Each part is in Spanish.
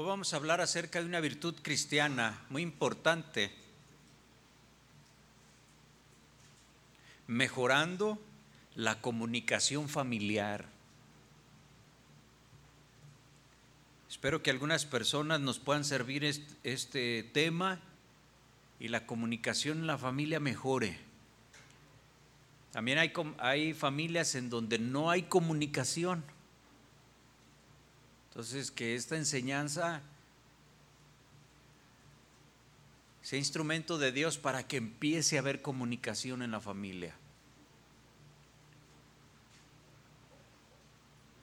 Hoy vamos a hablar acerca de una virtud cristiana muy importante, mejorando la comunicación familiar. Espero que algunas personas nos puedan servir este, tema y la comunicación en la familia mejore. También hay, hay familias en donde no hay comunicación. Entonces, que esta enseñanza sea instrumento de Dios para que empiece a haber comunicación en la familia.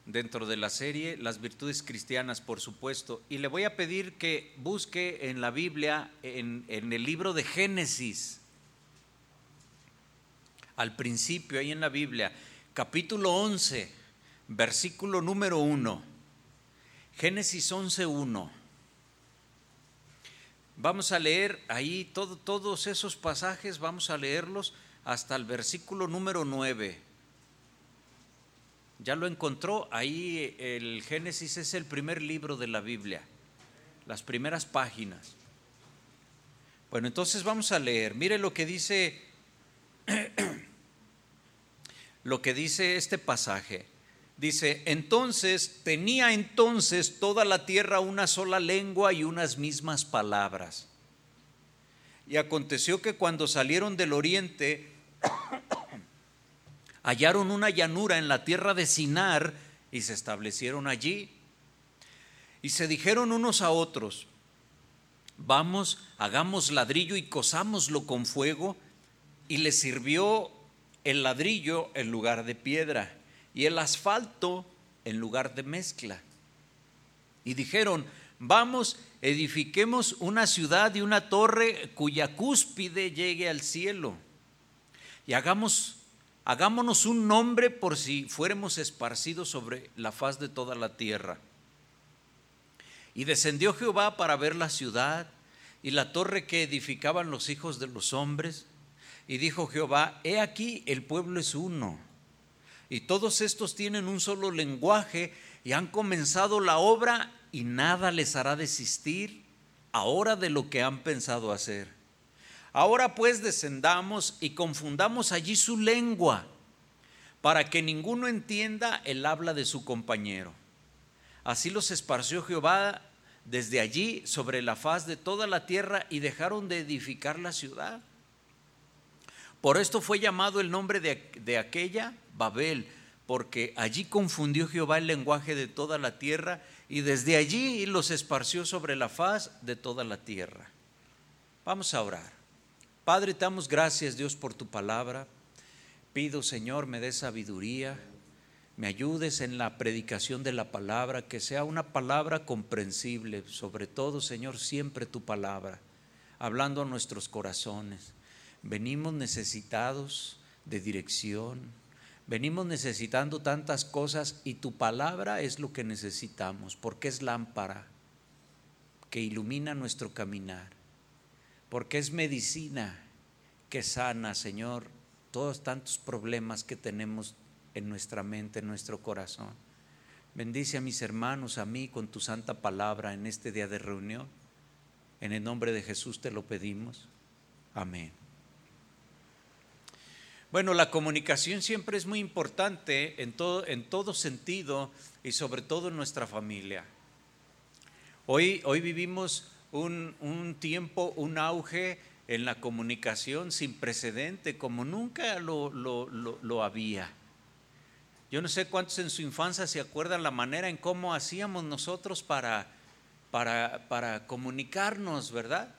Dentro de la serie, las virtudes cristianas, por supuesto. Y le voy a pedir que busque en la Biblia, en, el libro de Génesis, al principio, ahí en la Biblia, capítulo 11, versículo número 1. Génesis 11.1. Vamos a leer ahí todos esos pasajes, vamos a leerlos hasta el versículo número 9. Ya lo encontró, ahí el Génesis es el primer libro de la Biblia, las primeras páginas. Bueno, entonces vamos a leer. Mire lo que dice lo que dice este pasaje. Dice, entonces tenía entonces toda la tierra una sola lengua y unas mismas palabras. Y aconteció que cuando salieron del oriente, hallaron una llanura en la tierra de Sinar y se establecieron allí. Y se dijeron unos a otros, vamos, hagamos ladrillo y cosámoslo con fuego. Y les sirvió el ladrillo en lugar de piedra y el asfalto en lugar de mezcla. Y dijeron, vamos, edifiquemos una ciudad y una torre cuya cúspide llegue al cielo. Y hagamos, hagámonos un nombre por si fuéramos esparcidos sobre la faz de toda la tierra. Y descendió Jehová para ver la ciudad y la torre que edificaban los hijos de los hombres. Y dijo Jehová, he aquí el pueblo es uno y todos estos tienen un solo lenguaje y han comenzado la obra y nada les hará desistir ahora de lo que han pensado hacer. Ahora pues descendamos y confundamos allí su lengua para que ninguno entienda el habla de su compañero. Así los esparció Jehová desde allí sobre la faz de toda la tierra y dejaron de edificar la ciudad. Por esto fue llamado el nombre de, de aquella Babel, porque allí confundió Jehová el lenguaje de toda la tierra y desde allí los esparció sobre la faz de toda la tierra. Vamos a orar. Padre, te damos gracias Dios por tu palabra. Pido Señor, me dé sabiduría, me ayudes en la predicación de la palabra, que sea una palabra comprensible, sobre todo Señor, siempre tu palabra, hablando a nuestros corazones. Venimos necesitados de dirección, Venimos necesitando tantas cosas y tu palabra es lo que necesitamos, porque es lámpara que ilumina nuestro caminar, porque es medicina que sana, Señor, todos tantos problemas que tenemos en nuestra mente, en nuestro corazón. Bendice a mis hermanos, a mí, con tu santa palabra en este día de reunión. En el nombre de Jesús te lo pedimos. Amén. Bueno, la comunicación siempre es muy importante en todo, en todo sentido y sobre todo en nuestra familia. Hoy, hoy vivimos un, tiempo, un auge en la comunicación sin precedente, como nunca lo, lo, había. Yo no sé cuántos en su infancia se acuerdan la manera en cómo hacíamos nosotros para, para, para comunicarnos, ¿verdad?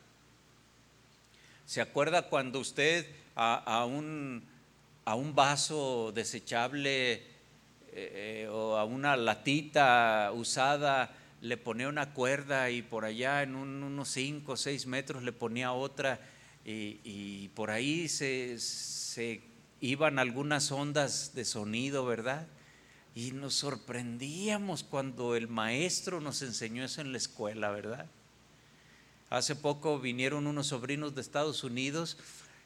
¿Se acuerda cuando usted a un a un vaso desechable eh, eh, o a una latita usada le ponía una cuerda y por allá en unos 5 o 6 metros le ponía otra y, por ahí se, se, iban algunas ondas de sonido, ¿verdad? Y nos sorprendíamos cuando el maestro nos enseñó eso en la escuela, ¿verdad? Hace poco vinieron unos sobrinos de Estados Unidos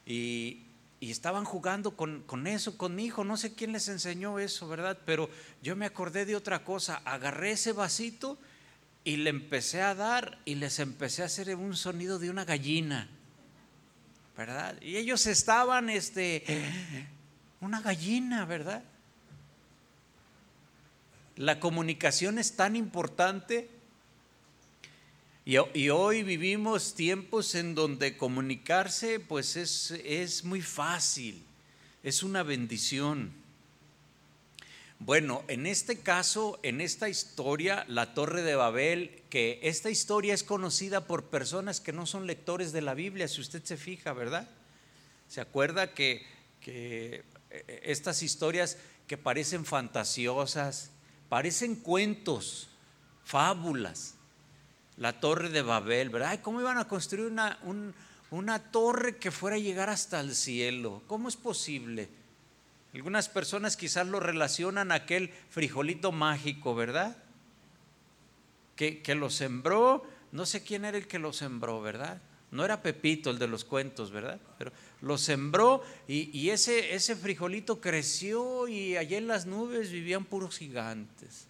y, y estaban jugando con, eso, con mi hijo, no sé quién les enseñó eso, ¿verdad? Pero yo me acordé de otra cosa, agarré ese vasito y le empecé a dar y les empecé a hacer un sonido de una gallina. ¿Verdad? Y ellos estaban, este, una gallina, ¿verdad? La comunicación es tan importante y, hoy vivimos tiempos en donde comunicarse pues es, es muy fácil, es una bendición. Bueno, en este caso, en esta historia, la Torre de Babel, que esta historia es conocida por personas que no son lectores de la Biblia, si usted se fija, ¿verdad? ¿Se acuerda que, que eh, estas historias que parecen fantasiosas, parecen cuentos, fábulas? La Torre de Babel, ¿verdad? ¿Cómo iban a construir una, una torre que fuera a llegar hasta el cielo? ¿Cómo es posible? Algunas personas quizás lo relacionan a aquel frijolito mágico, ¿verdad? Que, que, lo sembró, no sé quién era el que lo sembró, ¿verdad? No era Pepito el de los cuentos, ¿verdad? Pero lo sembró y, y ese, ese frijolito creció y allá en las nubes vivían puros gigantes.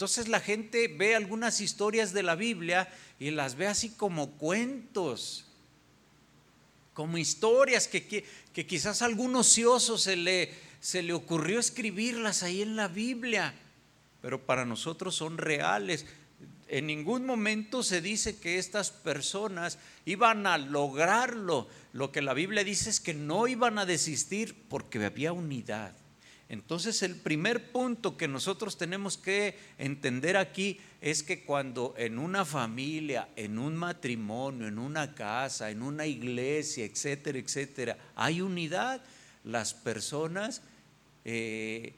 Entonces la gente ve algunas historias de la Biblia y las ve así como cuentos como historias que, que, quizás a algún ocioso se le, se le ocurrió escribirlas ahí en la Biblia, pero para nosotros son reales. En ningún momento se dice que estas personas iban a lograrlo. Lo que la Biblia dice es que no iban a desistir porque había unidad. Entonces el primer punto que nosotros tenemos que entender aquí es que cuando en una familia, en un matrimonio, en una casa, en una iglesia, etcétera, etcétera, hay unidad, las personas eh,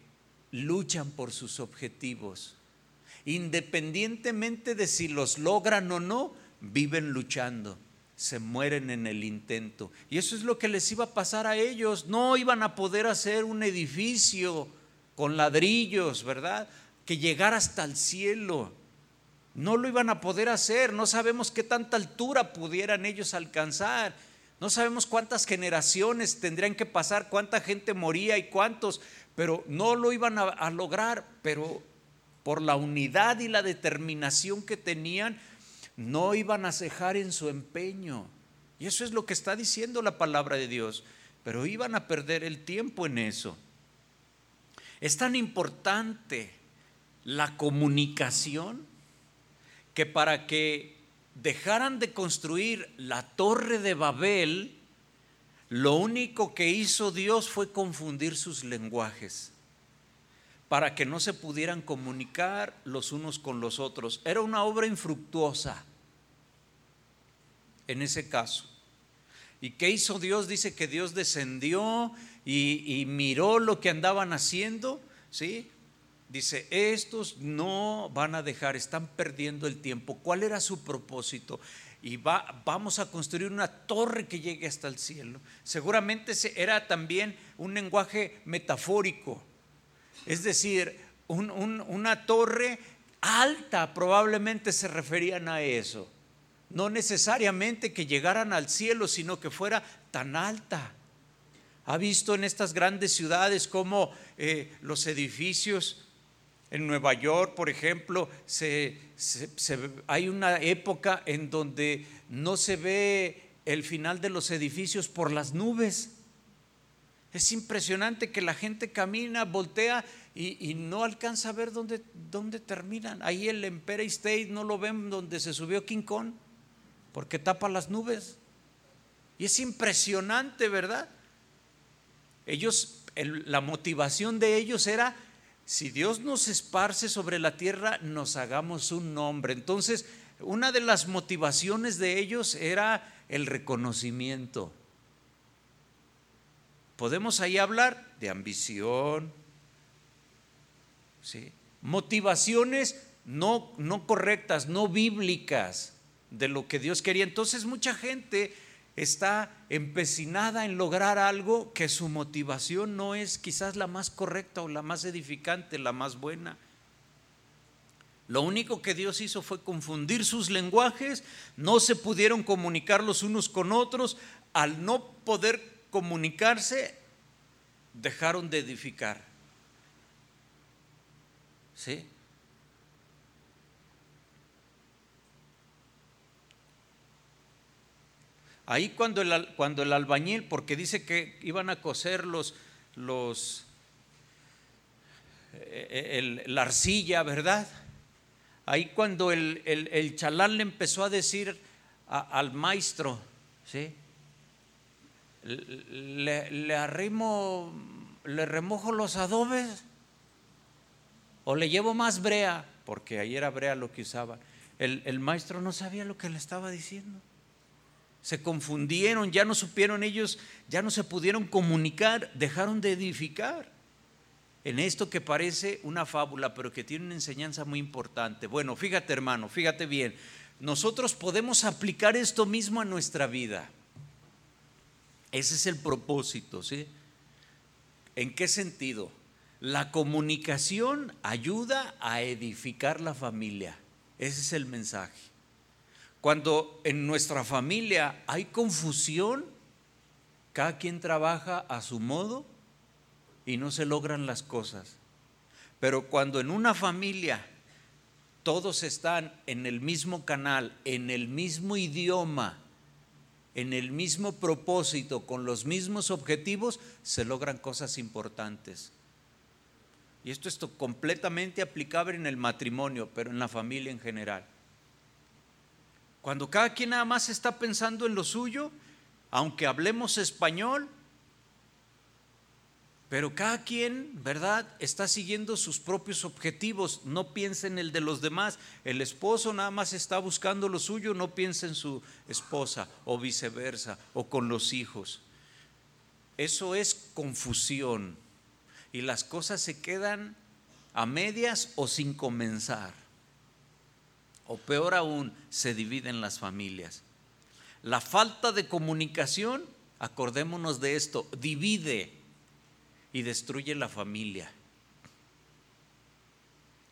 luchan por sus objetivos. Independientemente de si los logran o no, viven luchando se mueren en el intento. Y eso es lo que les iba a pasar a ellos. No iban a poder hacer un edificio con ladrillos, ¿verdad? Que llegara hasta el cielo. No lo iban a poder hacer. No sabemos qué tanta altura pudieran ellos alcanzar. No sabemos cuántas generaciones tendrían que pasar, cuánta gente moría y cuántos, pero no lo iban a, a lograr. Pero por la unidad y la determinación que tenían, no iban a cejar en su empeño. Y eso es lo que está diciendo la palabra de Dios. Pero iban a perder el tiempo en eso. Es tan importante la comunicación que para que dejaran de construir la torre de Babel, lo único que hizo Dios fue confundir sus lenguajes para que no se pudieran comunicar los unos con los otros. Era una obra infructuosa en ese caso. ¿Y qué hizo Dios? Dice que Dios descendió y, miró lo que andaban haciendo, ¿sí? Dice, estos no van a dejar, están perdiendo el tiempo. ¿Cuál era su propósito? Y va, vamos a construir una torre que llegue hasta el cielo. Seguramente era también un lenguaje metafórico es decir, una torre alta probablemente se referían a eso. No necesariamente que llegaran al cielo, sino que fuera tan alta. Ha visto en estas grandes ciudades cómo eh, los edificios en Nueva York, por ejemplo, hay una época en donde no se ve el final de los edificios por las nubes. Es impresionante que la gente camina, voltea y, no alcanza a ver dónde, dónde, terminan. Ahí el Empire State no lo ven donde se subió King Kong, porque tapa las nubes. Y es impresionante, ¿verdad? Ellos, la motivación de ellos era, si Dios nos esparce sobre la tierra, nos hagamos un nombre. Entonces, una de las motivaciones de ellos era el reconocimiento podemos ahí hablar de ambición, ¿sí? motivaciones no, no correctas, no bíblicas de lo que Dios quería. Entonces mucha gente está empecinada en lograr algo que su motivación no es quizás la más correcta o la más edificante, la más buena. Lo único que Dios hizo fue confundir sus lenguajes, no se pudieron comunicar los unos con otros, al no poder comunicarse, dejaron de edificar. ¿Sí? Ahí cuando el, cuando el albañil, porque dice que iban a coser los, los eh, la arcilla, ¿verdad? Ahí cuando el, el, chalán le empezó a decir al maestro, ¿sí? Le, le arrimo, le remojo los adobes o le llevo más brea, porque ahí era brea lo que usaba. El, el maestro no sabía lo que le estaba diciendo. Se confundieron, ya no supieron ellos, ya no se pudieron comunicar, dejaron de edificar en esto que parece una fábula, pero que tiene una enseñanza muy importante. Bueno, fíjate hermano, fíjate bien, nosotros podemos aplicar esto mismo a nuestra vida. Ese es el propósito, ¿sí? ¿En qué sentido? La comunicación ayuda a edificar la familia. Ese es el mensaje. Cuando en nuestra familia hay confusión, cada quien trabaja a su modo, y no se logran las cosas. Pero cuando en una familia todos están en el mismo canal, en el mismo idioma, en el mismo propósito, con los mismos objetivos, se logran cosas importantes. Y esto es completamente aplicable en el matrimonio, pero en la familia en general. Cuando cada quien nada más está pensando en lo suyo, aunque hablemos español, pero cada quien, ¿verdad? Está siguiendo sus propios objetivos, no piensa en el de los demás. El esposo nada más está buscando lo suyo, no piensa en su esposa o viceversa, o con los hijos. Eso es confusión y las cosas se quedan a medias o sin comenzar. O peor aún, se dividen las familias. La falta de comunicación, acordémonos de esto, divide y destruye la familia.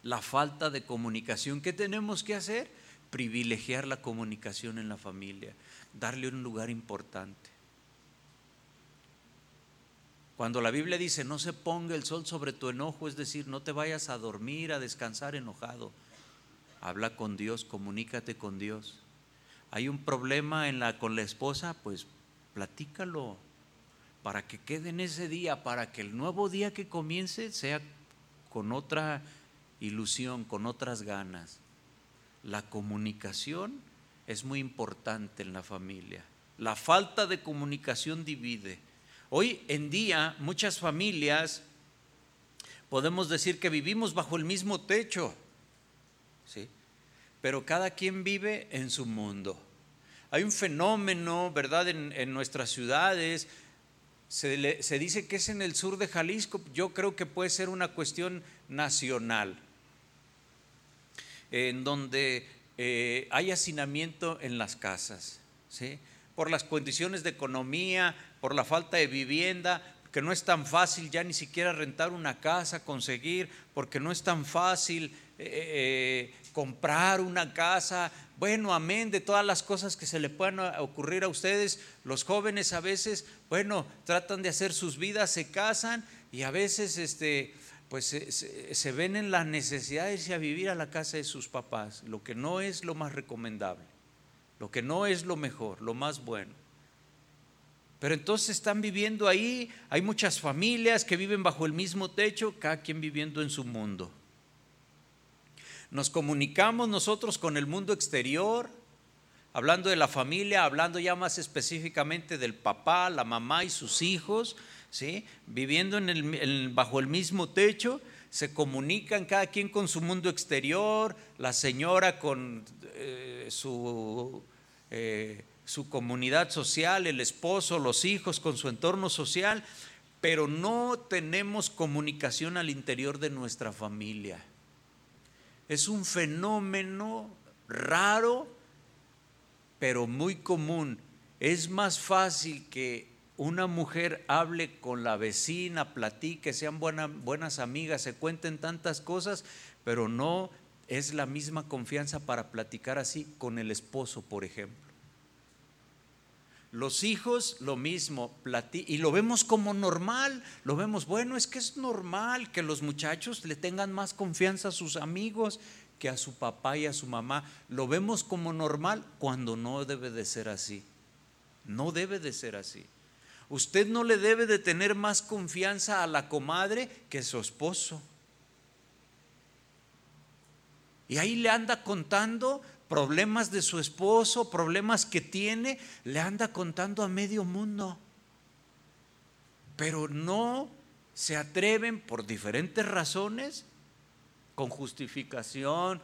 La falta de comunicación. ¿Qué tenemos que hacer? Privilegiar la comunicación en la familia, darle un lugar importante. Cuando la Biblia dice no se ponga el sol sobre tu enojo, es decir, no te vayas a dormir, a descansar enojado. Habla con Dios, comunícate con Dios. Hay un problema con la esposa, pues platícalo, para que quede en ese día, para que el nuevo día que comience sea con otra ilusión, con otras ganas. La comunicación es muy importante en la familia. La falta de comunicación divide. Hoy en día muchas familias podemos decir que vivimos bajo el mismo techo, ¿sí? pero cada quien vive en su mundo. Hay un fenómeno, ¿verdad?, en, nuestras ciudades se, dice que es en el sur de Jalisco, yo creo que puede ser una cuestión nacional, en donde eh, hay hacinamiento en las casas, ¿sí? por las condiciones de economía, por la falta de vivienda, que no es tan fácil ya ni siquiera rentar una casa, conseguir, porque no es tan fácil eh, eh, comprar una casa, bueno, amén de todas las cosas que se le puedan ocurrir a ustedes. Los jóvenes a veces, bueno, tratan de hacer sus vidas, se casan y a veces este, pues se, ven en la necesidad de irse a vivir a la casa de sus papás, lo que no es lo más recomendable, lo que no es lo mejor, lo más bueno. Pero entonces están viviendo ahí, hay muchas familias que viven bajo el mismo techo, cada quien viviendo en su mundo. Nos comunicamos nosotros con el mundo exterior, hablando de la familia, hablando ya más específicamente del papá, la mamá y sus hijos, ¿sí? viviendo en el, bajo el mismo techo, se comunican cada quien con su mundo exterior, la señora con eh, eh, su comunidad social, el esposo, los hijos con su entorno social, pero no tenemos comunicación al interior de nuestra familia es un fenómeno raro, pero muy común. Es más fácil que una mujer hable con la vecina, platique, sean buenas amigas, se cuenten tantas cosas, pero no es la misma confianza para platicar así con el esposo, por ejemplo. Los hijos lo mismo, y lo vemos como normal, lo vemos, bueno, es que es normal que los muchachos le tengan más confianza a sus amigos que a su papá y a su mamá. Lo vemos como normal cuando no debe de ser así. No debe de ser así. Usted no le debe de tener más confianza a la comadre que a su esposo. Y ahí le anda contando problemas de su esposo, problemas que tiene, le anda contando a medio mundo. Pero no se atreven por diferentes razones, con justificación,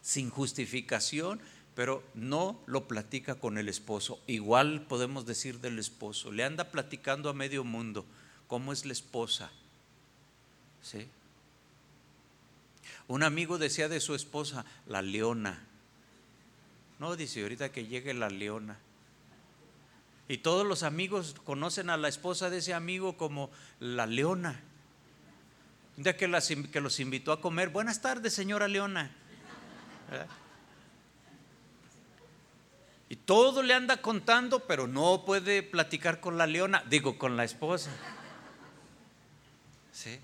sin justificación, pero no lo platica con el esposo. Igual podemos decir del esposo, le anda platicando a medio mundo cómo es la esposa. ¿Sí? Un amigo decía de su esposa, la leona. No, dice, ahorita que llegue la leona. Y todos los amigos conocen a la esposa de ese amigo como la leona. Día que, que los invitó a comer, buenas tardes, señora leona. Y todo le anda contando, pero no puede platicar con la leona, digo, con la esposa. ¿Sí?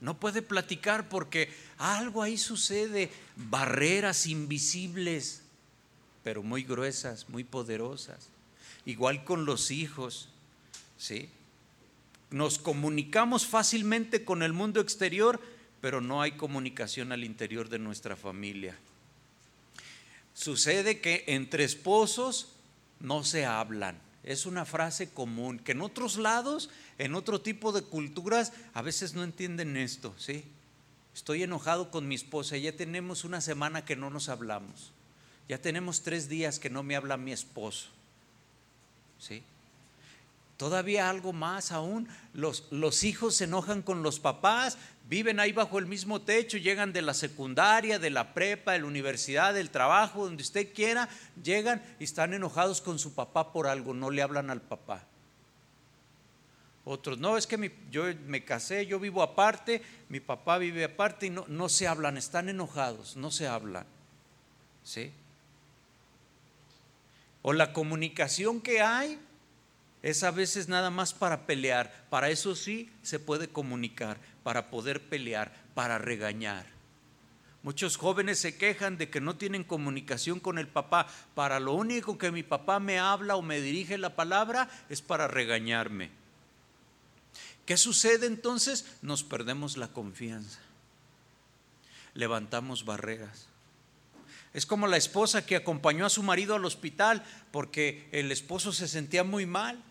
No puede platicar porque algo ahí sucede, barreras invisibles, pero muy gruesas, muy poderosas. Igual con los hijos, ¿sí? Nos comunicamos fácilmente con el mundo exterior, pero no hay comunicación al interior de nuestra familia. Sucede que entre esposos no se hablan. Es una frase común que en otros lados, en otro tipo de culturas, a veces no entienden esto, ¿sí? Estoy enojado con mi esposa, ya tenemos una semana que no nos hablamos. Ya tenemos tres días que no me habla mi esposo. ¿Sí? Todavía algo más aún, los, los hijos se enojan con los papás, viven ahí bajo el mismo techo, llegan de la secundaria, de la prepa, de la universidad, del trabajo, donde usted quiera, llegan y están enojados con su papá por algo, no le hablan al papá. Otros, no, es que yo me casé, yo vivo aparte, mi papá vive aparte y no, no se hablan, están enojados, no se hablan. ¿Sí? O la comunicación que hay es a veces nada más para pelear. Para eso sí se puede comunicar, para poder pelear, para regañar. Muchos jóvenes se quejan de que no tienen comunicación con el papá. Para lo único que mi papá me habla o me dirige la palabra es para regañarme. ¿Qué sucede entonces? Nos perdemos la confianza. Levantamos barreras. Es como la esposa que acompañó a su marido al hospital porque el esposo se sentía muy mal.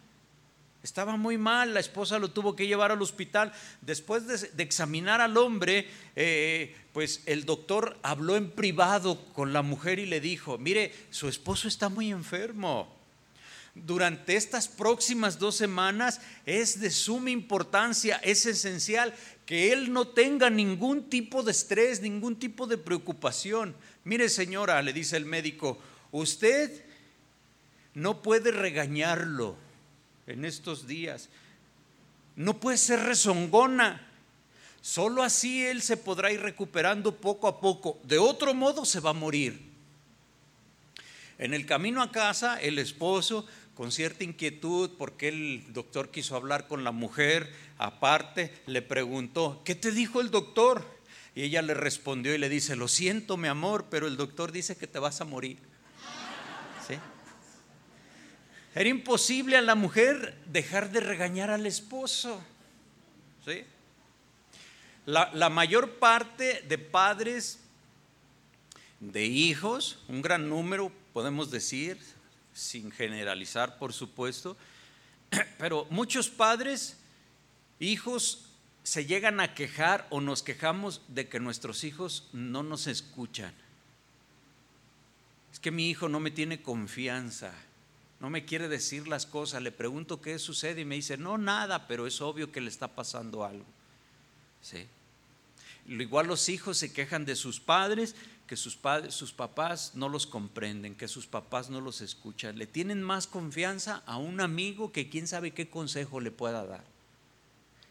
Estaba muy mal, la esposa lo tuvo que llevar al hospital. Después de, examinar al hombre, eh, pues el doctor habló en privado con la mujer y le dijo, mire, su esposo está muy enfermo. Durante estas próximas dos semanas es de suma importancia, es esencial que él no tenga ningún tipo de estrés, ningún tipo de preocupación. Mire señora, le dice el médico, usted no puede regañarlo en estos días. No puede ser rezongona. Solo así él se podrá ir recuperando poco a poco. De otro modo se va a morir. En el camino a casa, el esposo, con cierta inquietud, porque el doctor quiso hablar con la mujer aparte, le preguntó, ¿qué te dijo el doctor? Y ella le respondió y le dice, lo siento mi amor, pero el doctor dice que te vas a morir. ¿Sí? Era imposible a la mujer dejar de regañar al esposo. ¿sí? La, la mayor parte de padres, de hijos, un gran número, podemos decir, sin generalizar, por supuesto, pero muchos padres, hijos, se llegan a quejar o nos quejamos de que nuestros hijos no nos escuchan. Es que mi hijo no me tiene confianza no me quiere decir las cosas, le pregunto qué sucede y me dice, no, nada, pero es obvio que le está pasando algo. ¿Sí? Igual los hijos se quejan de sus padres, que sus, padres, sus papás no los comprenden, que sus papás no los escuchan. Le tienen más confianza a un amigo que quién sabe qué consejo le pueda dar.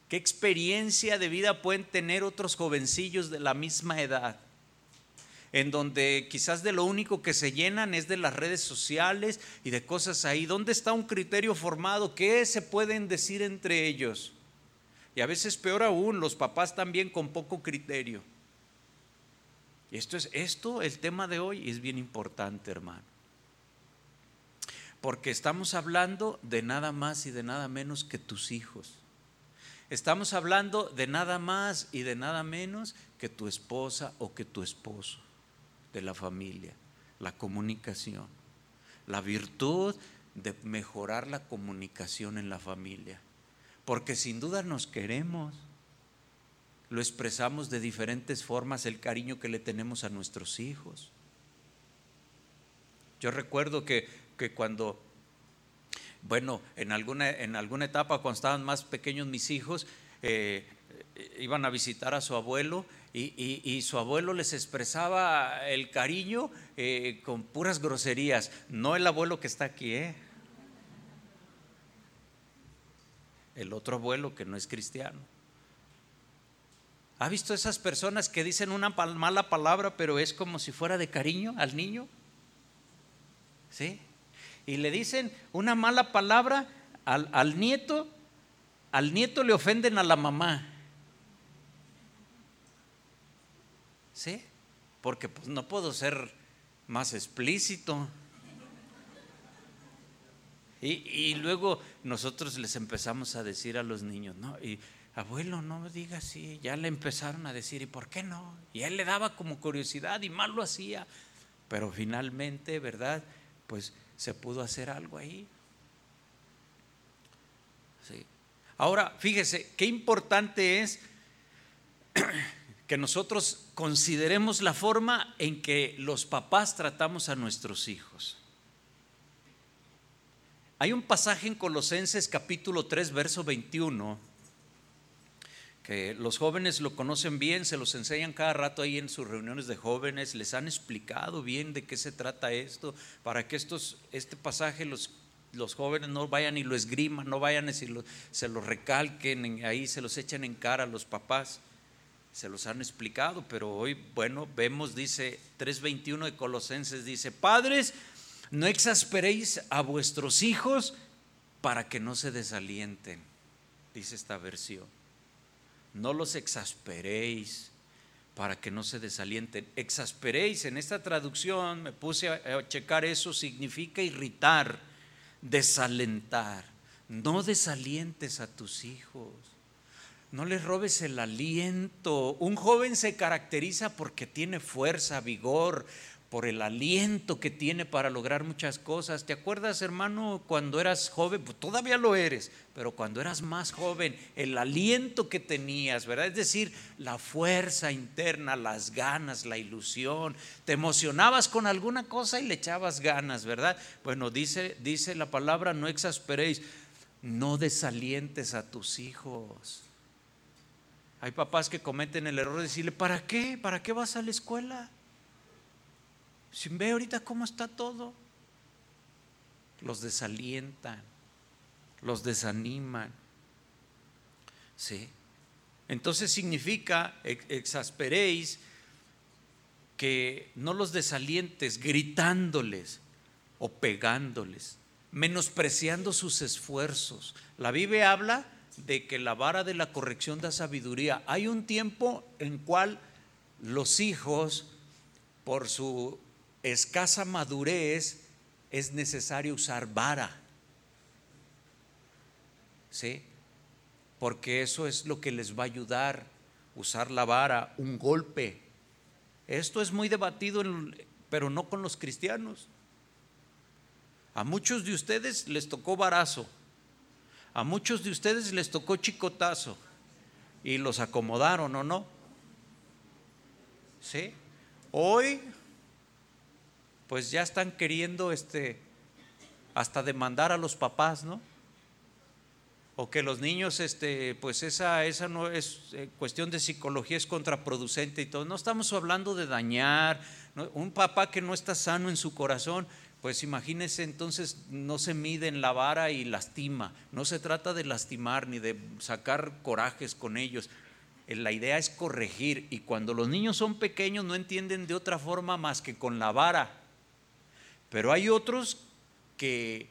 ¿Qué experiencia de vida pueden tener otros jovencillos de la misma edad? en donde quizás de lo único que se llenan es de las redes sociales y de cosas ahí. ¿Dónde está un criterio formado? ¿Qué se pueden decir entre ellos? Y a veces peor aún, los papás también con poco criterio. Y esto es esto, el tema de hoy es bien importante, hermano. Porque estamos hablando de nada más y de nada menos que tus hijos. Estamos hablando de nada más y de nada menos que tu esposa o que tu esposo, de la familia, la comunicación, la virtud de mejorar la comunicación en la familia. Porque sin duda nos queremos, lo expresamos de diferentes formas, el cariño que le tenemos a nuestros hijos. Yo recuerdo que, que cuando bueno, en alguna, en alguna etapa cuando estaban más pequeños mis hijos, eh, iban a visitar a su abuelo y, su abuelo les expresaba el cariño eh, con puras groserías. No el abuelo que está aquí, ¿eh? El otro abuelo que no es cristiano. ¿Ha visto esas personas que dicen una mala palabra, pero es como si fuera de cariño al niño? ¿Sí? Y le dicen una mala palabra al, nieto, al nieto le ofenden a la mamá. ¿Sí? Porque pues, no puedo ser más explícito. Y, luego nosotros les empezamos a decir a los niños, ¿no? Y abuelo, no me diga así. Ya le empezaron a decir, ¿y por qué no? Y él le daba como curiosidad y mal lo hacía. Pero finalmente, ¿verdad? Pues se pudo hacer algo ahí. Sí. Ahora, fíjese, qué importante es que nosotros consideremos la forma en que los papás tratamos a nuestros hijos. Hay un pasaje en Colosenses capítulo 3, verso 21 los jóvenes lo conocen bien, se los enseñan cada rato ahí en sus reuniones de jóvenes, les han explicado bien de qué se trata esto, para que estos, este pasaje los, los jóvenes no vayan y lo esgriman, no vayan y se lo recalquen, ahí se los echen en cara a los papás. Se los han explicado, pero hoy, bueno, vemos, dice 3.21 de Colosenses, dice, padres, no exasperéis a vuestros hijos para que no se desalienten, dice esta versión no los exasperéis para que no se desalienten. Exasperéis, en esta traducción me puse a, checar eso, significa irritar, desalentar. No desalientes a tus hijos. No les robes el aliento. Un joven se caracteriza porque tiene fuerza, vigor, por el aliento que tiene para lograr muchas cosas. ¿Te acuerdas, hermano, cuando eras joven? Pues todavía lo eres, pero cuando eras más joven, el aliento que tenías, ¿verdad? Es decir, la fuerza interna, las ganas, la ilusión. Te emocionabas con alguna cosa y le echabas ganas, ¿verdad? Bueno, dice, dice la palabra, no exasperéis, no desalientes a tus hijos. Hay papás que cometen el error de decirle, ¿para qué? ¿Para qué vas a la escuela? Si ve ahorita cómo está todo, los desalientan, los desaniman. ¿Sí? Entonces significa, exasperéis, que no los desalientes gritándoles o pegándoles, menospreciando sus esfuerzos. La Biblia habla de que la vara de la corrección da sabiduría. Hay un tiempo en cual los hijos, por su escasa madurez es necesario usar vara. ¿Sí? Porque eso es lo que les va a ayudar, usar la vara, un golpe. Esto es muy debatido, pero no con los cristianos. A muchos de ustedes les tocó varazo, a muchos de ustedes les tocó chicotazo y los acomodaron o no. ¿Sí? Hoy pues ya están queriendo este hasta demandar a los papás, ¿no? O que los niños, este, pues esa, esa no es eh, cuestión de psicología, es contraproducente y todo. No estamos hablando de dañar. Un papá que no está sano en su corazón, pues imagínese entonces no se mide en la vara y lastima. No se trata de lastimar ni de sacar corajes con ellos. Eh, la idea es corregir y cuando los niños son pequeños no entienden de otra forma más que con la vara. Pero hay otros que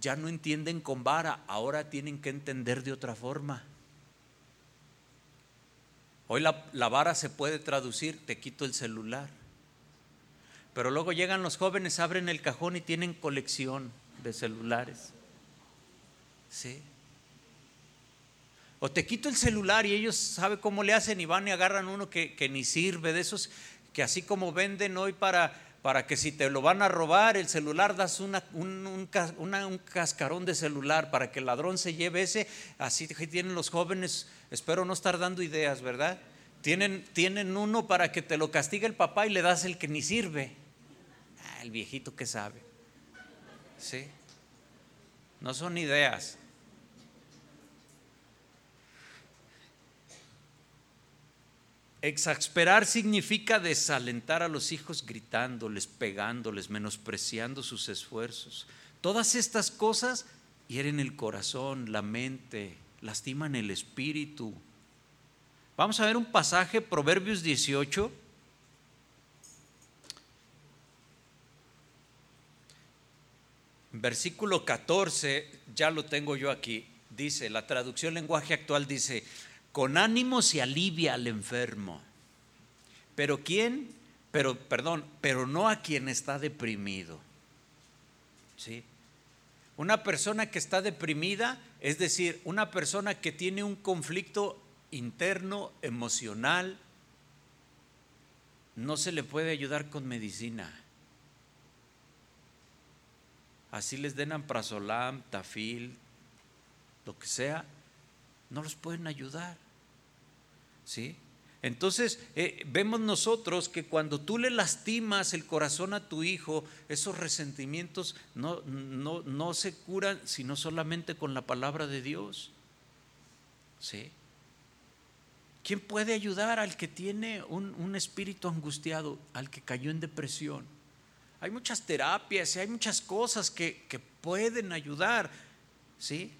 ya no entienden con vara, ahora tienen que entender de otra forma. Hoy la, vara se puede traducir, te quito el celular. Pero luego llegan los jóvenes, abren el cajón y tienen colección de celulares. Sí. O te quito el celular y ellos saben cómo le hacen y van y agarran uno que, ni sirve, de esos que así como venden hoy para, para que si te lo van a robar el celular das una, un, un, cascarón de celular para que el ladrón se lleve ese, así tienen los jóvenes, espero no estar dando ideas, ¿verdad? Tienen, tienen uno para que te lo castigue el papá y le das el que ni sirve. Ah, el viejito que sabe. ¿Sí? No son ideas. Exasperar significa desalentar a los hijos gritándoles, pegándoles, menospreciando sus esfuerzos. Todas estas cosas hieren el corazón, la mente, lastiman el espíritu. Vamos a ver un pasaje, Proverbios 18. Versículo 14, ya lo tengo yo aquí. Dice, la traducción lenguaje actual dice, con ánimo se alivia al enfermo. Pero ¿quién? Pero, perdón, pero no a quien está deprimido. ¿Sí? Una persona que está deprimida, es decir, una persona que tiene un conflicto interno, emocional, no se le puede ayudar con medicina. Así les den amprazolam, tafil, lo que sea, no los pueden ayudar. ¿Sí? Entonces, eh, vemos nosotros que cuando tú le lastimas el corazón a tu hijo, esos resentimientos no, no, no se curan sino solamente con la palabra de Dios. ¿Sí? ¿Quién puede ayudar al que tiene un, un, espíritu angustiado, al que cayó en depresión? Hay muchas terapias y hay muchas cosas que, que pueden ayudar, ¿sí?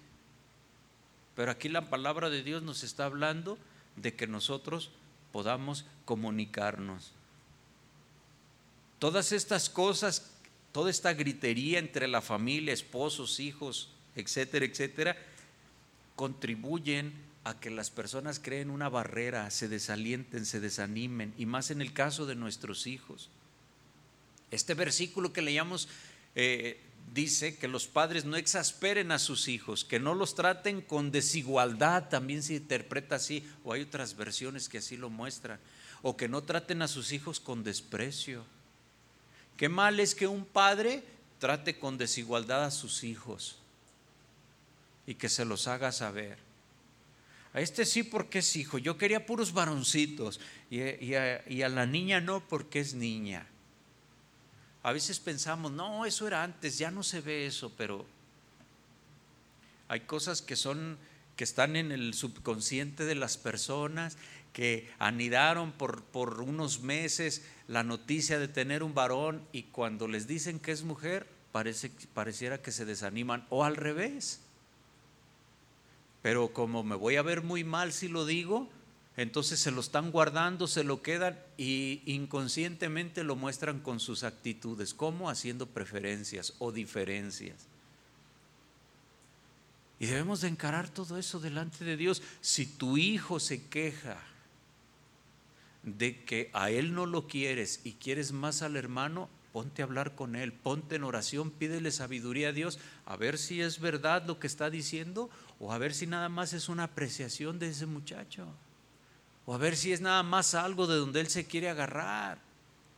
Pero aquí la palabra de Dios nos está hablando de que nosotros podamos comunicarnos. Todas estas cosas, toda esta gritería entre la familia, esposos, hijos, etcétera, etcétera, contribuyen a que las personas creen una barrera, se desalienten, se desanimen, y más en el caso de nuestros hijos. Este versículo que leíamos eh, dice que los padres no exasperen a sus hijos, que no los traten con desigualdad, también se interpreta así, o hay otras versiones que así lo muestran, o que no traten a sus hijos con desprecio. Qué mal es que un padre trate con desigualdad a sus hijos y que se los haga saber. A este sí porque es hijo, yo quería puros varoncitos y, y a la niña no porque es niña. A veces pensamos, no, eso era antes, ya no se ve eso, pero hay cosas que son que están en el subconsciente de las personas que anidaron por, por unos meses la noticia de tener un varón y cuando les dicen que es mujer, parece, pareciera que se desaniman o al revés. Pero como me voy a ver muy mal si lo digo, entonces se lo están guardando, se lo quedan y inconscientemente lo muestran con sus actitudes, como haciendo preferencias o diferencias. Y debemos de encarar todo eso delante de Dios. Si tu hijo se queja de que a él no lo quieres y quieres más al hermano, ponte a hablar con él, ponte en oración, pídele sabiduría a Dios, a ver si es verdad lo que está diciendo o a ver si nada más es una apreciación de ese muchacho. O a ver si es nada más algo de donde él se quiere agarrar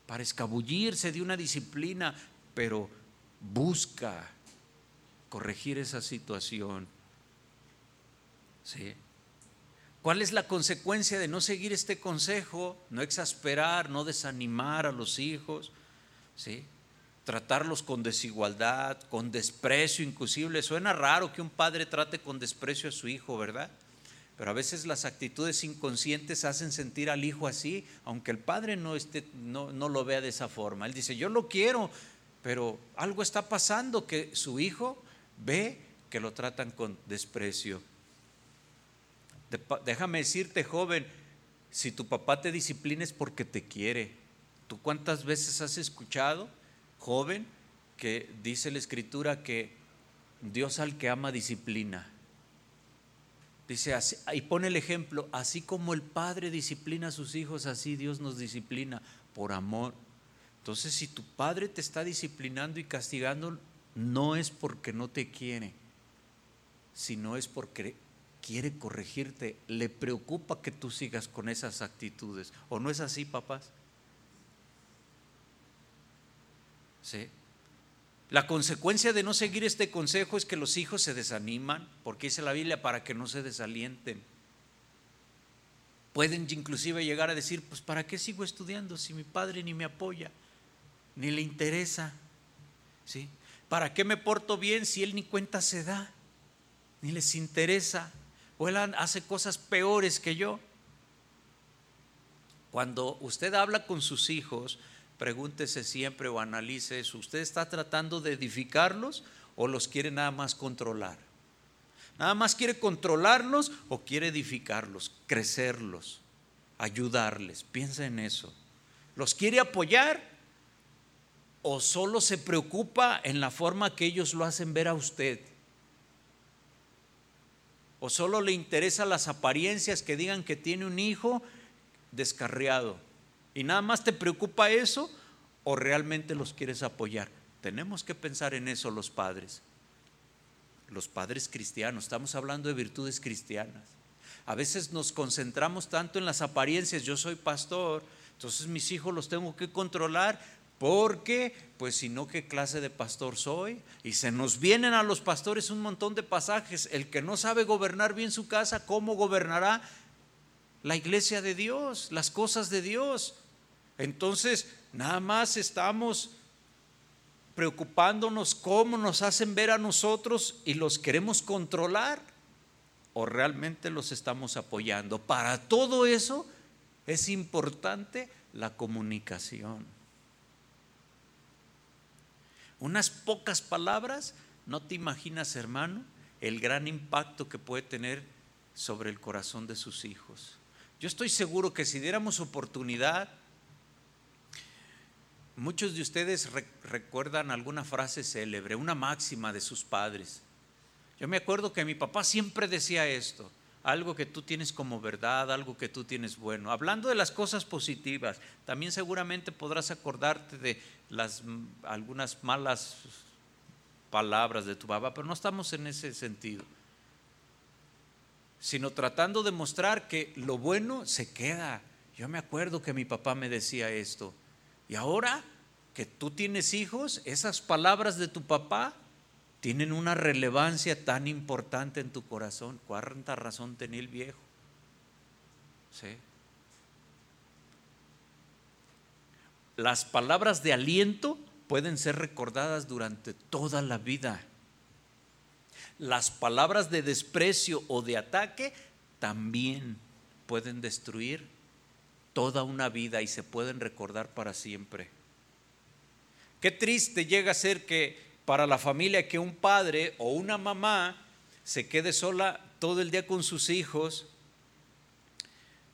para escabullirse de una disciplina, pero busca corregir esa situación. ¿Sí? ¿Cuál es la consecuencia de no seguir este consejo? No exasperar, no desanimar a los hijos, ¿sí? Tratarlos con desigualdad, con desprecio inclusive. Suena raro que un padre trate con desprecio a su hijo, ¿verdad? Pero a veces las actitudes inconscientes hacen sentir al hijo así, aunque el padre no, esté, no, no lo vea de esa forma. Él dice, yo lo quiero, pero algo está pasando que su hijo ve que lo tratan con desprecio. Déjame decirte, joven, si tu papá te disciplina es porque te quiere. ¿Tú cuántas veces has escuchado, joven, que dice la escritura que Dios al que ama disciplina? Dice, y pone el ejemplo, así como el padre disciplina a sus hijos, así Dios nos disciplina por amor. Entonces, si tu padre te está disciplinando y castigando, no es porque no te quiere, sino es porque quiere corregirte, le preocupa que tú sigas con esas actitudes. ¿O no es así, papás? ¿Sí? La consecuencia de no seguir este consejo es que los hijos se desaniman, porque dice la Biblia, para que no se desalienten. Pueden inclusive llegar a decir, pues ¿para qué sigo estudiando si mi padre ni me apoya, ni le interesa? ¿Sí? ¿Para qué me porto bien si él ni cuenta se da, ni les interesa? o él hace cosas peores que yo. Cuando usted habla con sus hijos, pregúntese siempre o analice eso. ¿Usted está tratando de edificarlos o los quiere nada más controlar? ¿Nada más quiere controlarlos o quiere edificarlos, crecerlos, ayudarles? Piensa en eso. ¿Los quiere apoyar o solo se preocupa en la forma que ellos lo hacen ver a usted? ¿O solo le interesan las apariencias que digan que tiene un hijo descarriado? ¿Y nada más te preocupa eso o realmente los quieres apoyar? Tenemos que pensar en eso los padres. Los padres cristianos, estamos hablando de virtudes cristianas. A veces nos concentramos tanto en las apariencias, yo soy pastor, entonces mis hijos los tengo que controlar porque, pues si no, ¿qué clase de pastor soy? Y se nos vienen a los pastores un montón de pasajes. El que no sabe gobernar bien su casa, ¿cómo gobernará la iglesia de Dios, las cosas de Dios? Entonces, nada más estamos preocupándonos cómo nos hacen ver a nosotros y los queremos controlar o realmente los estamos apoyando. Para todo eso es importante la comunicación unas pocas palabras, no te imaginas, hermano, el gran impacto que puede tener sobre el corazón de sus hijos. Yo estoy seguro que si diéramos oportunidad, muchos de ustedes recuerdan alguna frase célebre, una máxima de sus padres. Yo me acuerdo que mi papá siempre decía esto, algo que tú tienes como verdad, algo que tú tienes bueno. Hablando de las cosas positivas, también seguramente podrás acordarte de las algunas malas palabras de tu papá, pero no estamos en ese sentido. Sino tratando de mostrar que lo bueno se queda. Yo me acuerdo que mi papá me decía esto. Y ahora que tú tienes hijos, esas palabras de tu papá tienen una relevancia tan importante en tu corazón. ¿Cuánta razón tenía el viejo? ¿Sí? Las palabras de aliento pueden ser recordadas durante toda la vida. Las palabras de desprecio o de ataque también pueden destruir toda una vida y se pueden recordar para siempre. Qué triste llega a ser que para la familia que un padre o una mamá se quede sola todo el día con sus hijos,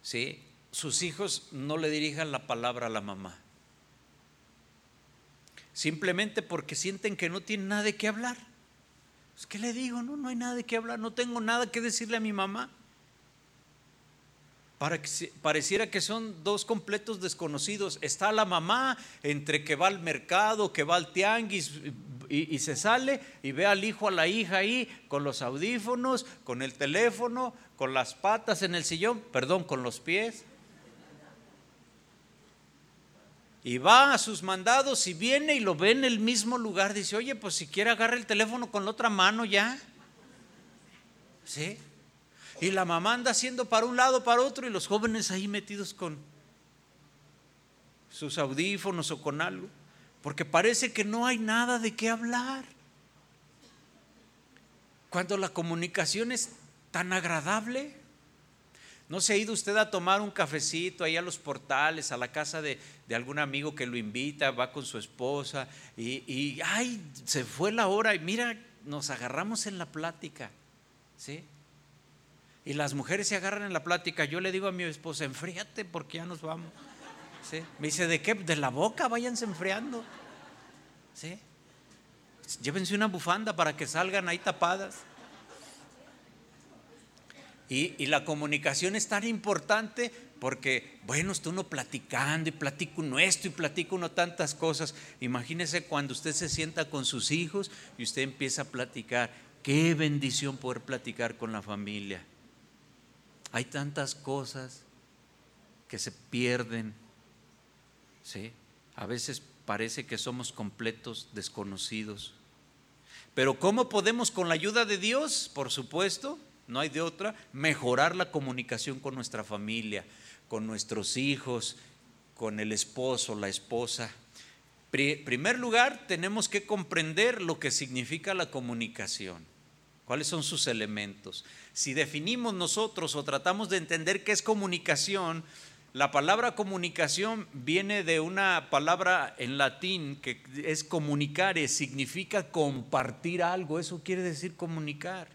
¿sí? sus hijos no le dirijan la palabra a la mamá. Simplemente porque sienten que no tienen nada de qué hablar. Pues, ¿Qué le digo? No, no hay nada de qué hablar, no tengo nada que decirle a mi mamá. Para que pareciera que son dos completos desconocidos. Está la mamá entre que va al mercado, que va al tianguis, y, se sale y ve al hijo, a la hija ahí con los audífonos, con el teléfono, con las patas en el sillón, perdón, con los pies. Y va a sus mandados y viene y lo ve en el mismo lugar. Dice, oye, pues si quiere agarra el teléfono con la otra mano ya. ¿Sí? Y la mamá anda haciendo para un lado, para otro, y los jóvenes ahí metidos con sus audífonos o con algo porque parece que no hay nada de qué hablar. Cuando la comunicación es tan agradable. ¿No se ha ido usted a tomar un cafecito ahí a los portales, a la casa de, algún amigo que lo invita, va con su esposa y, y, ay, se fue la hora y mira, nos agarramos en la plática, ¿sí? Y las mujeres se agarran en la plática. Yo le digo a mi esposa, enfríate porque ya nos vamos. Me dice, ¿de qué? De la boca, váyanse enfriando. ¿Sí? Llévense una bufanda para que salgan ahí tapadas. Y, la comunicación es tan importante Porque, bueno, está uno platicando y platica uno esto y platica uno tantas cosas. Imagínese cuando usted se sienta con sus hijos y usted empieza a platicar. Qué bendición poder platicar con la familia. Hay tantas cosas que se pierden. ¿sí? A veces parece que somos completos desconocidos. Pero ¿cómo podemos con la ayuda de Dios? Por supuesto, no hay de otra, mejorar la comunicación con nuestra familia, con nuestros hijos, con el esposo, la esposa. En primer lugar, tenemos que comprender lo que significa la comunicación, cuáles son sus elementos. Si definimos nosotros o tratamos de entender qué es comunicación, la palabra comunicación viene de una palabra en latín que es comunicare, significa compartir algo, eso quiere decir comunicar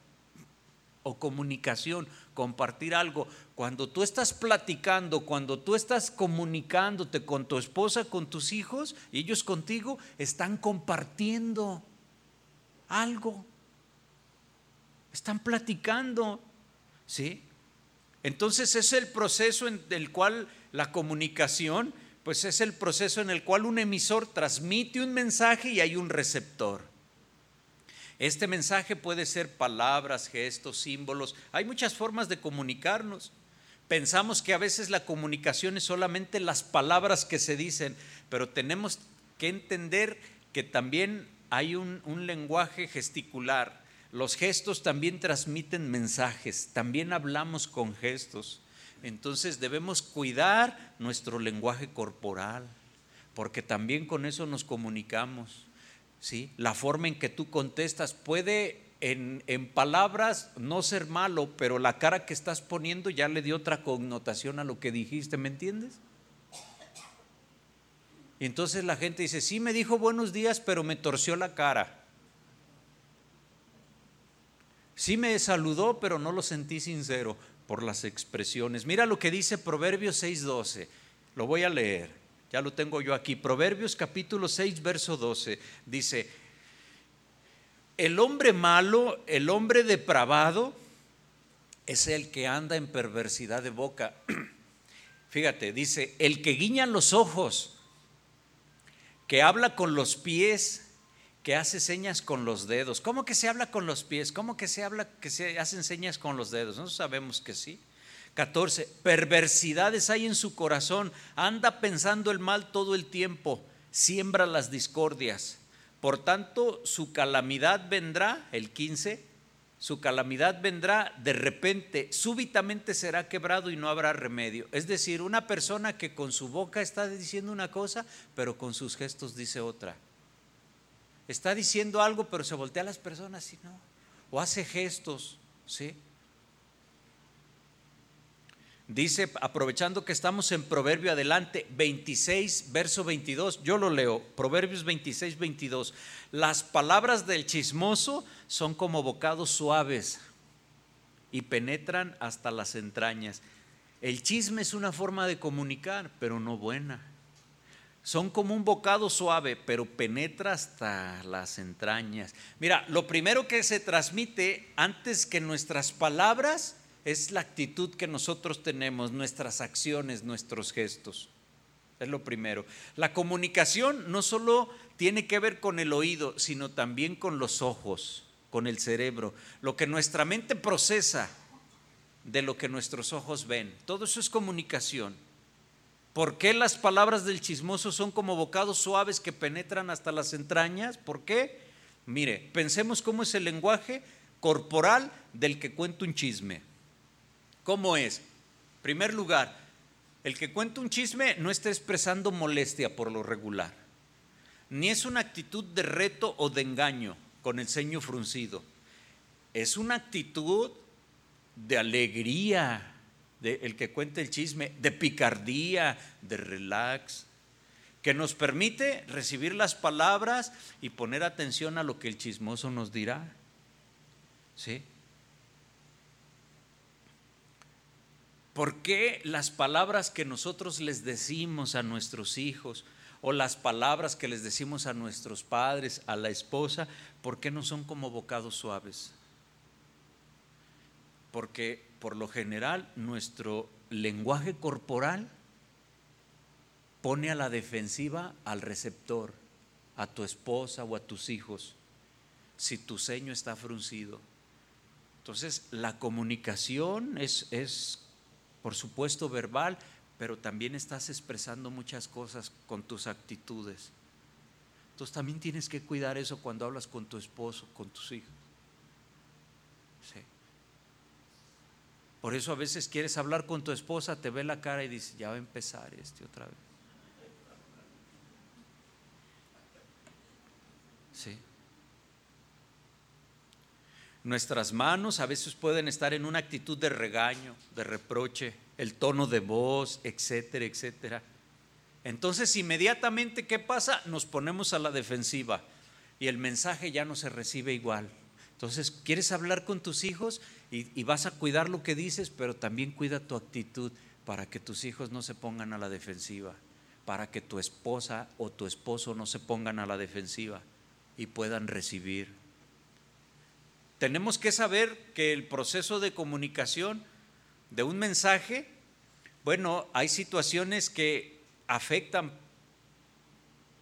o comunicación, compartir algo. Cuando tú estás platicando, cuando tú estás comunicándote con tu esposa, con tus hijos, y ellos contigo, están compartiendo algo. Están platicando, ¿sí? Entonces es el proceso en el cual la comunicación, pues es el proceso en el cual un emisor transmite un mensaje y hay un receptor. Este mensaje puede ser palabras, gestos, símbolos. Hay muchas formas de comunicarnos. Pensamos que a veces la comunicación es solamente las palabras que se dicen, pero tenemos que entender que también hay un, lenguaje gesticular. Los gestos también transmiten mensajes, también hablamos con gestos. Entonces debemos cuidar nuestro lenguaje corporal, porque también con eso nos comunicamos. La forma en que tú contestas puede en, en, palabras no ser malo, pero la cara que estás poniendo ya le dio otra connotación a lo que dijiste, ¿me entiendes? Y entonces la gente dice, sí me dijo buenos días, pero me torció la cara. Sí me saludó, pero no lo sentí sincero por las expresiones. Mira lo que dice Proverbios 6:12. Lo voy a leer. Ya lo tengo yo aquí. Proverbios capítulo 6, verso 12. Dice, el hombre malo, el hombre depravado, es el que anda en perversidad de boca. Fíjate, dice, el que guiña los ojos, que habla con los pies, que hace señas con los dedos. ¿Cómo que se habla con los pies? ¿Cómo que se habla que se hacen señas con los dedos? No sabemos que sí. 14. Perversidades hay en su corazón, anda pensando el mal todo el tiempo, siembra las discordias. Por tanto, su calamidad vendrá, el 15, su calamidad vendrá de repente, súbitamente será quebrado y no habrá remedio. Es decir, una persona que con su boca está diciendo una cosa, pero con sus gestos dice otra. Está diciendo algo, pero se voltea a las personas y no. O hace gestos, ¿sí? Dice, aprovechando que estamos en Proverbio adelante, 26, verso 22, yo lo leo, Proverbios 26, 22. Las palabras del chismoso son como bocados suaves y penetran hasta las entrañas. El chisme es una forma de comunicar, pero no buena. Son como un bocado suave, pero penetra hasta las entrañas. Mira, lo primero que se transmite antes que nuestras palabras es la actitud que nosotros tenemos, nuestras acciones, nuestros gestos. Es lo primero. La comunicación no solo tiene que ver con el oído, sino también con los ojos, con el cerebro. Lo que nuestra mente procesa de lo que nuestros ojos ven. Todo eso es comunicación. ¿Por qué las palabras del chismoso son como bocados suaves que penetran hasta las entrañas? ¿Por qué? Mire, pensemos cómo es el lenguaje corporal del que cuenta un chisme. ¿Cómo es? Primer lugar, el que cuenta un chisme no está expresando molestia por lo regular, ni es una actitud de reto o de engaño con el ceño fruncido. Es una actitud de alegría, el que cuenta el chisme, de picardía, de relax, que nos permite recibir las palabras y poner atención a lo que el chismoso nos dirá. ¿Sí? ¿Por qué las palabras que nosotros les decimos a nuestros hijos o las palabras que les decimos a nuestros padres, a la esposa, por qué no son como bocados suaves? Porque por lo general nuestro lenguaje corporal pone a la defensiva al receptor, a tu esposa o a tus hijos, si tu ceño está fruncido. Entonces, la comunicación es, es, por supuesto, verbal, pero también estás expresando muchas cosas con tus actitudes. Entonces también tienes que cuidar eso cuando hablas con tu esposo, con tus hijos. Por eso a veces quieres hablar con tu esposa, te ve la cara y dice, ya va a empezar este otra vez. Sí. Nuestras manos a veces pueden estar en una actitud de regaño, de reproche, el tono de voz, etcétera, etcétera. Entonces, inmediatamente, ¿qué pasa? Nos ponemos a la defensiva y el mensaje ya no se recibe igual. Entonces, ¿quieres hablar con tus hijos? Y, vas a cuidar lo que dices, pero también cuida tu actitud para que tus hijos no se pongan a la defensiva, para que tu esposa o tu esposo no se pongan a la defensiva y puedan recibir. Tenemos que saber que el proceso de comunicación de un mensaje, bueno, hay situaciones que afectan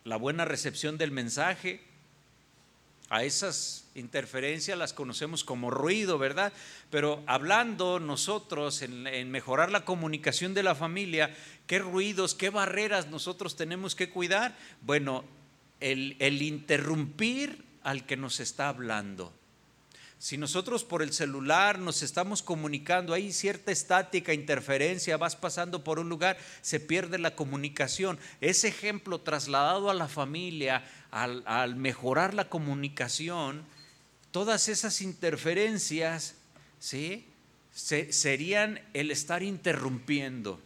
la buena recepción del mensaje. A esas interferencias las conocemos como ruido, ¿verdad? Pero hablando nosotros en, mejorar la comunicación de la familia, ¿qué ruidos, qué barreras nosotros tenemos que cuidar? Bueno, el, interrumpir al que nos está hablando si nosotros por el celular nos estamos comunicando, hay cierta estática, interferencia, vas pasando por un lugar, se pierde la comunicación. Ese ejemplo trasladado a la familia, al, mejorar la comunicación, todas esas interferencias, ¿sí? serían el estar interrumpiendo.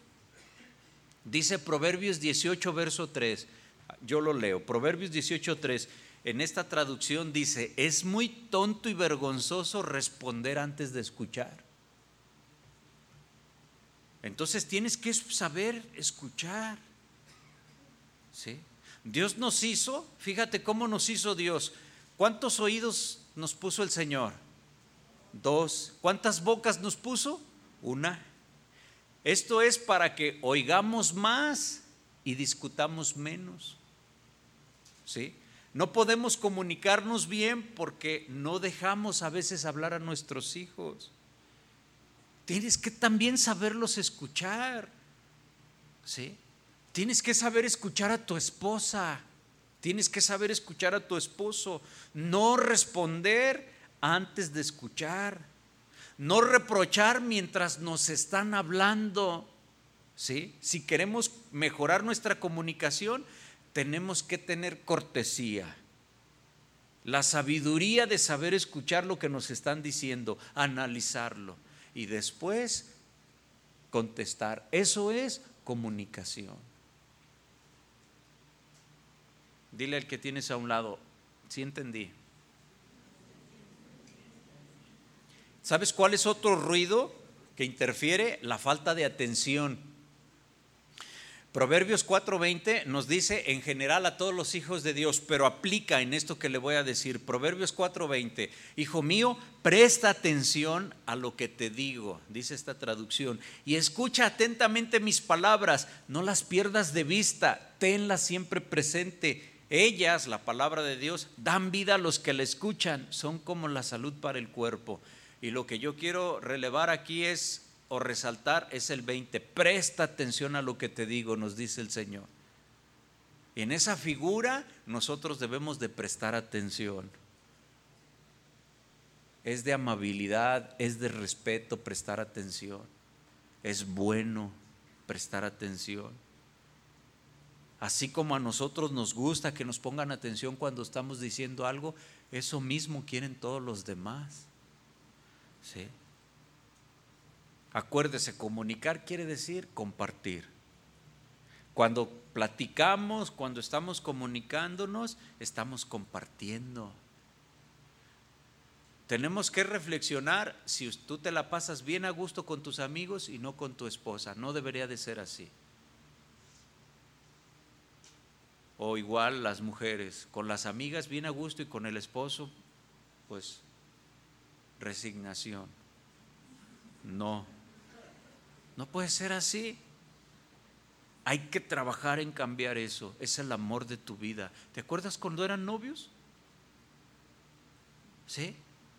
Dice Proverbios 18, verso 3. Yo lo leo. Proverbios 18, 3 en esta traducción dice, es muy tonto y vergonzoso responder antes de escuchar. Entonces tienes que saber escuchar. ¿Sí? Dios nos hizo, fíjate cómo nos hizo Dios. ¿Cuántos oídos nos puso el Señor? Dos. ¿Cuántas bocas nos puso? Una. Esto es para que oigamos más y discutamos menos. ¿Sí? No podemos comunicarnos bien porque no dejamos a veces hablar a nuestros hijos. Tienes que también saberlos escuchar. ¿Sí? Tienes que saber escuchar a tu esposa. Tienes que saber escuchar a tu esposo. No responder antes de escuchar. No reprochar mientras nos están hablando. ¿Sí? Si queremos mejorar nuestra comunicación, tenemos que tener cortesía, la sabiduría de saber escuchar lo que nos están diciendo, analizarlo y después contestar. Eso es comunicación. Dile al que tienes a un lado, sí entendí. ¿Sabes cuál es otro ruido que interfiere? La falta de atención. Proverbios 4:20 nos dice en general a todos los hijos de Dios, pero aplica en esto que le voy a decir. Proverbios 4:20, hijo mío, presta atención a lo que te digo, dice esta traducción, y escucha atentamente mis palabras, no las pierdas de vista, tenlas siempre presente. Ellas, la palabra de Dios, dan vida a los que la escuchan, son como la salud para el cuerpo. Y lo que yo quiero relevar aquí es o resaltar es el 20. Presta atención a lo que te digo, nos dice el Señor. En esa figura nosotros debemos de prestar atención. Es de amabilidad, es de respeto prestar atención. Es bueno prestar atención. Así como a nosotros nos gusta que nos pongan atención cuando estamos diciendo algo, eso mismo quieren todos los demás. ¿Sí? Acuérdese, comunicar quiere decir compartir. Cuando platicamos, cuando estamos comunicándonos, estamos compartiendo. Tenemos que reflexionar si tú te la pasas bien a gusto con tus amigos y no con tu esposa. No debería de ser así. O igual las mujeres, con las amigas bien a gusto y con el esposo, pues resignación. No. No puede ser así. Hay que trabajar en cambiar eso. Es el amor de tu vida. ¿Te acuerdas cuando eran novios? ¿Sí?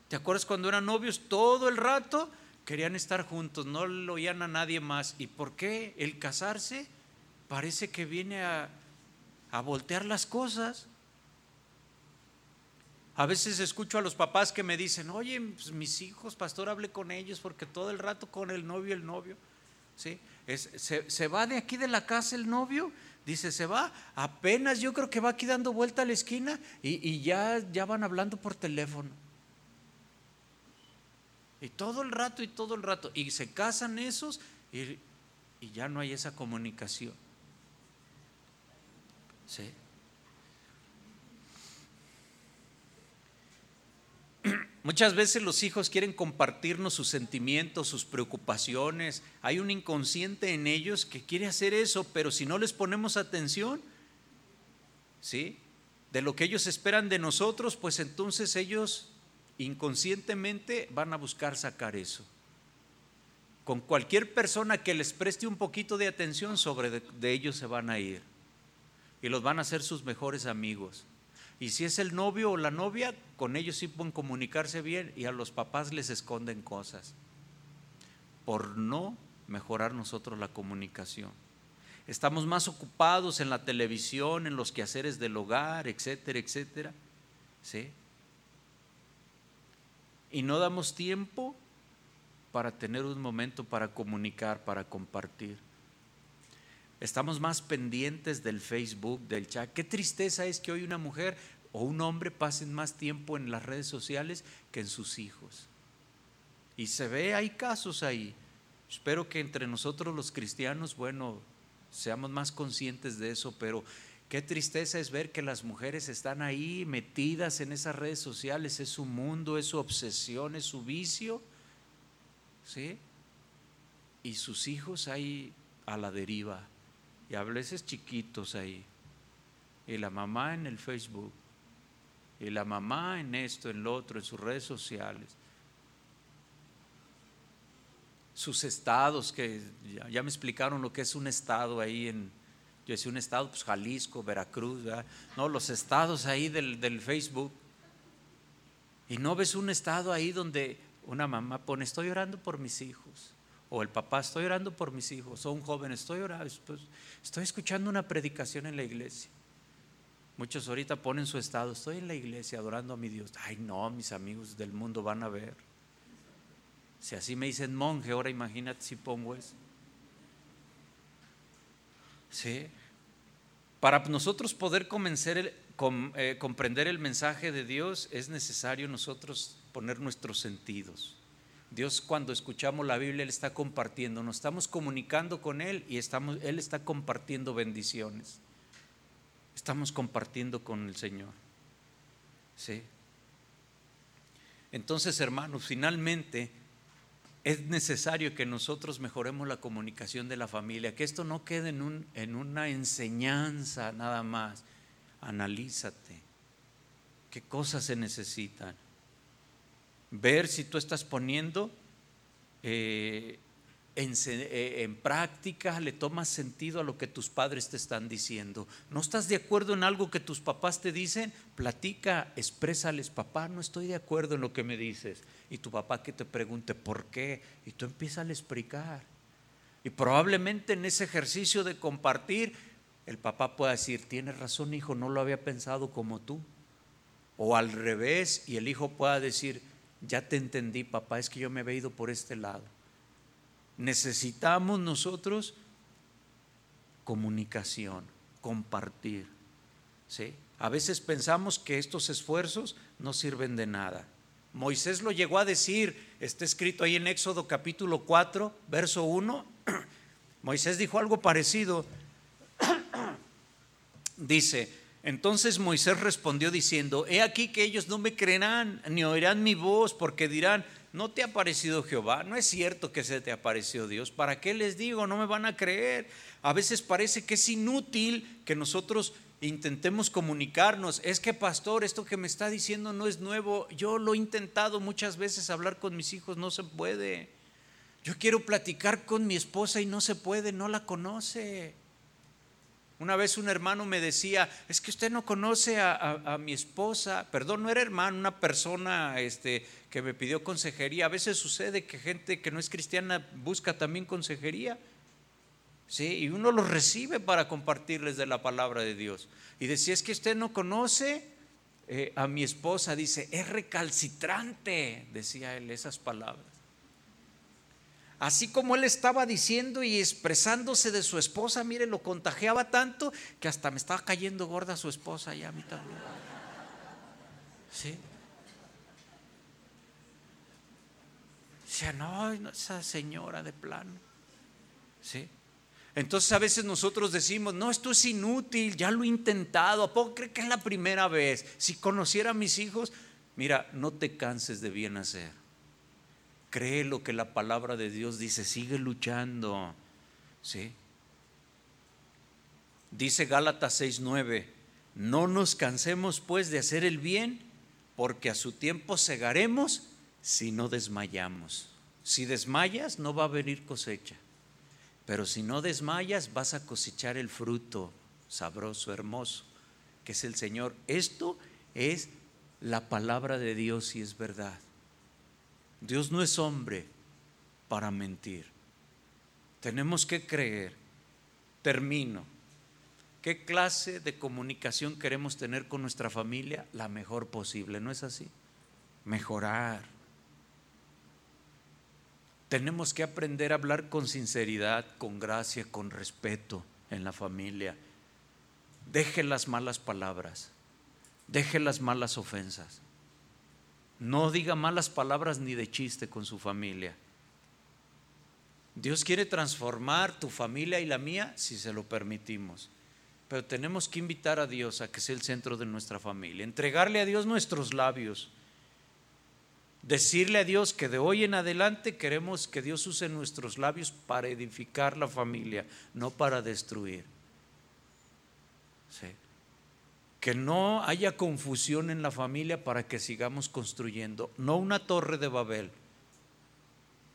¿Te acuerdas cuando eran novios? Todo el rato querían estar juntos, no lo oían a nadie más. ¿Y por qué el casarse parece que viene a, voltear las cosas? A veces escucho a los papás que me dicen, oye, pues, mis hijos, pastor, hable con ellos porque todo el rato con el novio, el novio. ¿Sí? se, va de aquí de la casa el novio, dice, se va, apenas yo creo que va aquí dando vuelta a la esquina y, ya, ya van hablando por teléfono. Y todo el rato y todo el rato. Y se casan esos y, y ya no hay esa comunicación. ¿Sí? Muchas veces los hijos quieren compartirnos sus sentimientos, sus preocupaciones. Hay un inconsciente en ellos que quiere hacer eso, pero si no les ponemos atención, ¿sí? De lo que ellos esperan de nosotros, pues entonces ellos inconscientemente van a buscar sacar eso. Con cualquier persona que les preste un poquito de atención sobre de, de ellos se van a ir y los van a hacer sus mejores amigos. Y si es el novio o la novia, con ellos sí pueden comunicarse bien y a los papás les esconden cosas por no mejorar nosotros la comunicación. Estamos más ocupados en la televisión, en los quehaceres del hogar, etcétera, etcétera. ¿Sí? Y no damos tiempo para tener un momento para comunicar, para compartir. Estamos más pendientes del Facebook, del chat. Qué tristeza es que hoy una mujer o un hombre pasen más tiempo en las redes sociales que en sus hijos. Y se ve, hay casos ahí. Espero que entre nosotros los cristianos, bueno, seamos más conscientes de eso, pero qué tristeza es ver que las mujeres están ahí metidas en esas redes sociales, es su mundo, es su obsesión, es su vicio, ¿sí? Y sus hijos ahí a la deriva y a veces chiquitos ahí. Y la mamá en el Facebook. Y la mamá en esto, en lo otro, en sus redes sociales. Sus estados, que ya, me explicaron lo que es un estado ahí en, yo decía un estado, pues Jalisco, Veracruz, no, los estados ahí del, del Facebook. Y no ves un estado ahí donde una mamá pone, estoy orando por mis hijos. O el papá, estoy orando por mis hijos. O un joven, estoy orando, estoy escuchando una predicación en la iglesia. Muchos ahorita ponen su estado, estoy en la iglesia adorando a mi Dios. Ay, no, mis amigos del mundo van a ver. Si así me dicen monje, ahora imagínate si pongo eso. Sí. Para nosotros poder eh, comprender el mensaje de Dios es necesario nosotros poner nuestros sentidos. Dios cuando escuchamos la Biblia, Él está compartiendo, nos estamos comunicando con Él y estamos, Él está compartiendo bendiciones. Estamos compartiendo con el Señor. ¿Sí? Entonces, hermanos, finalmente es necesario que nosotros mejoremos la comunicación de la familia, que esto no quede en, un, en una enseñanza nada más. Analízate. ¿Qué cosas se necesitan? Ver si tú estás poniendo eh, eh, en, práctica, le tomas sentido a lo que tus padres te están diciendo. ¿No estás de acuerdo en algo que tus papás te dicen? Platica, exprésales, papá, no estoy de acuerdo en lo que me dices. Y tu papá que te pregunte, ¿por qué? Y tú empiezas a explicar. Y probablemente en ese ejercicio de compartir, el papá pueda decir, tienes razón hijo, no lo había pensado como tú. O al revés, y el hijo pueda decir, ya te entendí, papá, es que yo me he ido por este lado. Necesitamos nosotros comunicación, compartir. ¿sí? A veces pensamos que estos esfuerzos no sirven de nada. Moisés lo llegó a decir, está escrito ahí en Éxodo capítulo 4, verso 1. Moisés dijo algo parecido. Dice, entonces Moisés respondió diciendo, he aquí que ellos no me creerán ni oirán mi voz porque dirán, no te ha parecido Jehová, no es cierto que se te apareció Dios, ¿para qué les digo? No me van a creer. A veces parece que es inútil que nosotros intentemos comunicarnos. Es que pastor, esto que me está diciendo no es nuevo. Yo lo he intentado muchas veces hablar con mis hijos, no se puede. Yo quiero platicar con mi esposa y no se puede, no la conoce. Una vez un hermano me decía, es que usted no conoce a, mi esposa, perdón, no era hermano, una persona este, que me pidió consejería. A veces sucede que gente que no es cristiana busca también consejería. ¿sí? Y uno los recibe para compartirles de la palabra de Dios. Y decía, es que usted no conoce eh, a mi esposa, dice, es recalcitrante, decía él esas palabras. Así como él estaba diciendo y expresándose de su esposa, mire, lo contagiaba tanto que hasta me estaba cayendo gorda su esposa ya a mí también. ¿Sí? Decía, no, esa señora de plano. ¿Sí? Entonces a veces nosotros decimos, no, esto es inútil, ya lo he intentado, ¿a poco cree que es la primera vez? Si conociera a mis hijos, mira, no te canses de bien hacer. Cree lo que la palabra de Dios dice, sigue luchando. ¿Sí? Dice Gálatas 6:9, no nos cansemos pues de hacer el bien, porque a su tiempo segaremos si no desmayamos. Si desmayas, no va a venir cosecha. Pero si no desmayas, vas a cosechar el fruto sabroso, hermoso, que es el Señor. Esto es la palabra de Dios y es verdad. Dios no es hombre para mentir. Tenemos que creer. Termino. ¿Qué clase de comunicación queremos tener con nuestra familia? La mejor posible, ¿no es así? Mejorar. Tenemos que aprender a hablar con sinceridad, con gracia, con respeto en la familia. Deje las malas palabras, deje las malas ofensas. No diga malas palabras ni de chiste con su familia. Dios quiere transformar tu familia y la mía si se lo permitimos. Pero tenemos que invitar a Dios a que sea el centro de nuestra familia, entregarle a Dios nuestros labios, decirle a Dios que de hoy en adelante queremos que Dios use nuestros labios para edificar la familia, no para destruir. Sí que no haya confusión en la familia para que sigamos construyendo, no una torre de Babel,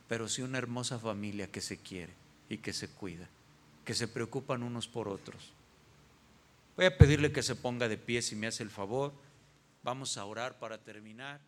pero sí una hermosa familia que se quiere y que se cuida, que se preocupan unos por otros. Voy a pedirle que se ponga de pie si me hace el favor. Vamos a orar para terminar.